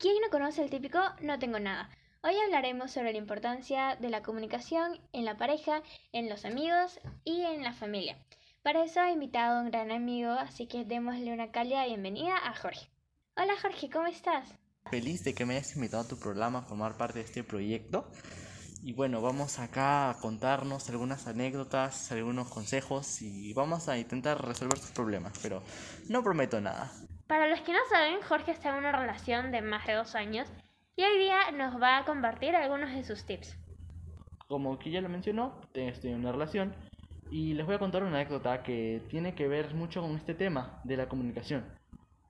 ¿Quién no conoce el típico no tengo nada? Hoy hablaremos sobre la importancia de la comunicación en la pareja, en los amigos y en la familia. Para eso he invitado a un gran amigo, así que démosle una cálida bienvenida a Jorge. Hola Jorge, ¿cómo estás? Feliz de que me hayas invitado a tu programa a formar parte de este proyecto. Y bueno, vamos acá a contarnos algunas anécdotas, algunos consejos y vamos a intentar resolver tus problemas, pero no prometo nada. Para los que no saben, Jorge está en una relación de más de dos años y hoy día nos va a compartir algunos de sus tips. Como que ya lo mencionó, estoy en una relación y les voy a contar una anécdota que tiene que ver mucho con este tema de la comunicación.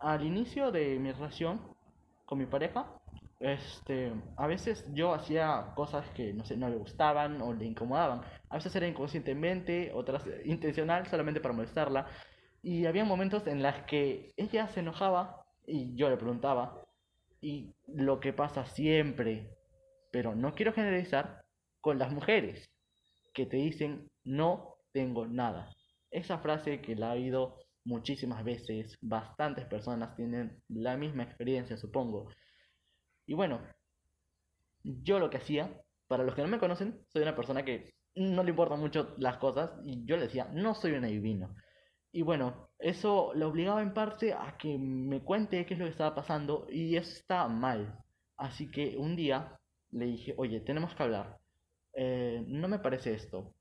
Al inicio de mi relación con mi pareja, este, a veces yo hacía cosas que no sé, no le gustaban o le incomodaban. A veces era inconscientemente, otras intencional, solamente para molestarla. Y había momentos en los que ella se enojaba y yo le preguntaba. Y lo que pasa siempre, pero no quiero generalizar, con las mujeres que te dicen no tengo nada. Esa frase que la ha oído muchísimas veces, bastantes personas tienen la misma experiencia, supongo. Y bueno, yo lo que hacía, para los que no me conocen, soy una persona que no le importan mucho las cosas y yo le decía, no soy un adivino. Y bueno, eso le obligaba en parte a que me cuente qué es lo que estaba pasando y eso estaba mal. Así que un día le dije, oye, tenemos que hablar. Eh, no me parece esto.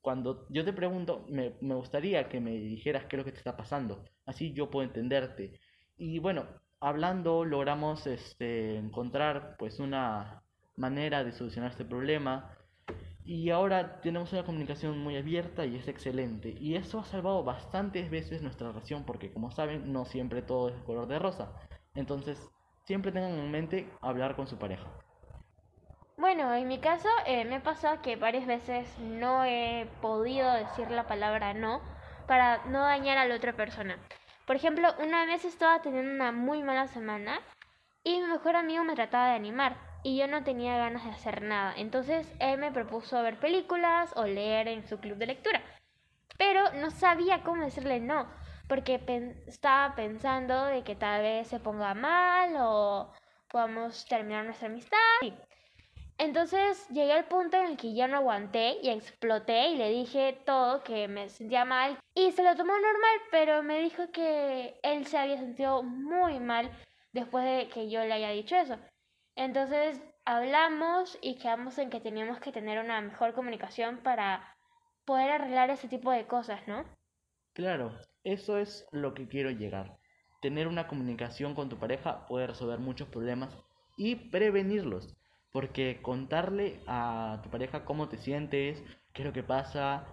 Cuando yo te pregunto, me, me gustaría que me dijeras qué es lo que te está pasando. Así yo puedo entenderte. Y bueno, hablando logramos este, encontrar pues una manera de solucionar este problema y ahora tenemos una comunicación muy abierta y es excelente. Y eso ha salvado bastantes veces nuestra relación porque como saben no siempre todo es color de rosa. Entonces siempre tengan en mente hablar con su pareja. Bueno, en mi caso eh, me pasa que varias veces no he podido decir la palabra no para no dañar a la otra persona. Por ejemplo, una vez estaba teniendo una muy mala semana y mi mejor amigo me trataba de animar y yo no tenía ganas de hacer nada. Entonces él me propuso ver películas o leer en su club de lectura. Pero no sabía cómo decirle no, porque estaba pensando de que tal vez se ponga mal o podamos terminar nuestra amistad. Entonces llegué al punto en el que ya no aguanté y exploté y le dije todo que me sentía mal y se lo tomó normal, pero me dijo que él se había sentido muy mal después de que yo le haya dicho eso. Entonces hablamos y quedamos en que teníamos que tener una mejor comunicación para poder arreglar ese tipo de cosas, ¿no? Claro, eso es lo que quiero llegar. Tener una comunicación con tu pareja puede resolver muchos problemas y prevenirlos. Porque contarle a tu pareja cómo te sientes, qué es lo que pasa,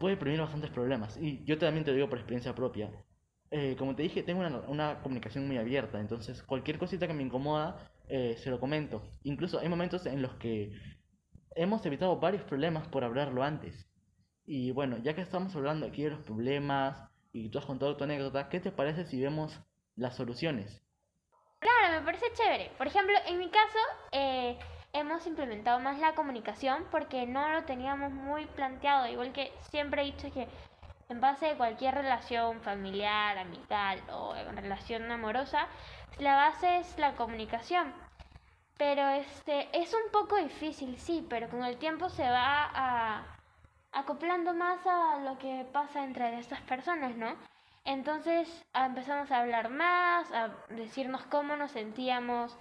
puede prevenir bastantes problemas. Y yo también te lo digo por experiencia propia. Eh, como te dije, tengo una, comunicación muy abierta, entonces cualquier cosita que me incomoda, eh, se lo comento. Incluso hay momentos en los que hemos evitado varios problemas por hablarlo antes. Y bueno, ya que estamos hablando aquí de los problemas y tú has contado tu anécdota, ¿qué te parece si vemos las soluciones? Claro, me parece chévere. Por ejemplo, en mi caso, eh, hemos implementado más la comunicación porque no lo teníamos muy planteado. Igual que siempre he dicho que en base a cualquier relación familiar, amical o en relación amorosa, la base es la comunicación. Pero este es un poco difícil, sí, pero con el tiempo se va acoplando más a lo que pasa entre estas personas, ¿no? Entonces empezamos a hablar más, a decirnos cómo nos sentíamos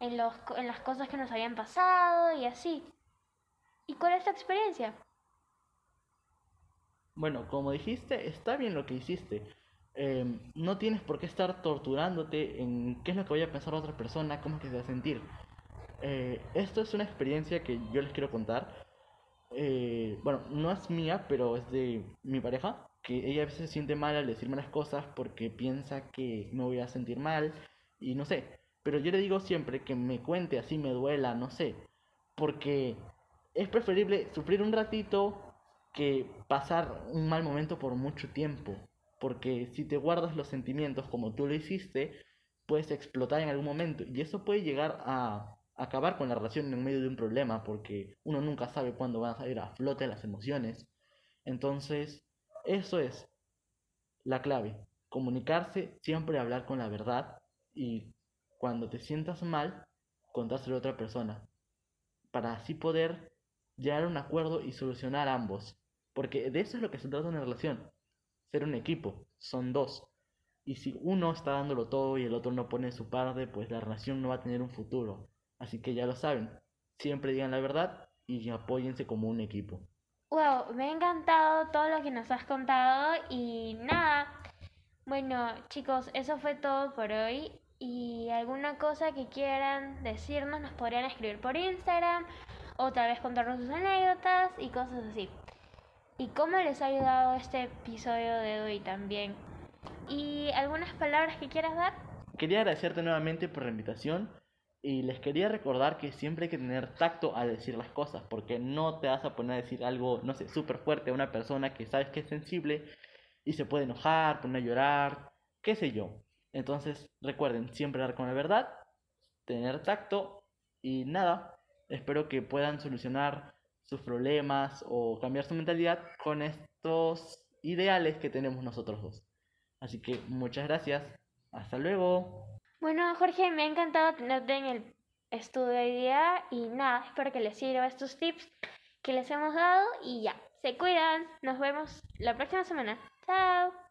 en, los, en las cosas que nos habían pasado y así. ¿Y cuál es tu experiencia? Bueno, como dijiste, está bien lo que hiciste. Em, no tienes por qué estar torturándote en qué es lo que voy a pensar otra persona, cómo es que se va a sentir. Eh, esto es una experiencia que yo les quiero contar. Eh, bueno, no es mía, pero es de mi pareja que ella a veces se siente mal al decirme las cosas porque piensa que me voy a sentir mal y no sé. Pero yo le digo siempre que me cuente así me duela, no sé. Porque es preferible sufrir un ratito que pasar un mal momento por mucho tiempo. Porque si te guardas los sentimientos como tú lo hiciste, puedes explotar en algún momento. Y eso puede llegar a acabar con la relación en medio de un problema. Porque uno nunca sabe cuándo van a salir a flote las emociones. Entonces, eso es la clave. Comunicarse, siempre hablar con la verdad y cuando te sientas mal, contárselo a otra persona. Para así poder llegar a un acuerdo y solucionar ambos. Porque de eso es lo que se trata una relación. Ser un equipo. Son dos. Y si uno está dándolo todo y el otro no pone su parte, pues la relación no va a tener un futuro. Así que ya lo saben. Siempre digan la verdad y apóyense como un equipo. Wow, me ha encantado todo lo que nos has contado y nada. Bueno, chicos, eso fue todo por hoy. Y alguna cosa que quieran decirnos nos podrían escribir por Instagram o tal vez contarnos sus anécdotas y cosas así. Y cómo les ha ayudado este episodio de hoy también. ¿Y algunas palabras que quieras dar? Quería agradecerte nuevamente por la invitación y les quería recordar que siempre hay que tener tacto al decir las cosas, porque no te vas a poner a decir algo, no sé, súper fuerte a una persona que sabes que es sensible y se puede enojar, poner a llorar, qué sé yo. Entonces recuerden siempre dar con la verdad, tener tacto y nada, espero que puedan solucionar sus problemas o cambiar su mentalidad con estos ideales que tenemos nosotros dos. Así que muchas gracias. Hasta luego. Bueno, Jorge, me ha encantado tenerte en el estudio hoy día y nada, espero que les sirva estos tips que les hemos dado y ya, se cuidan. Nos vemos la próxima semana. Chao.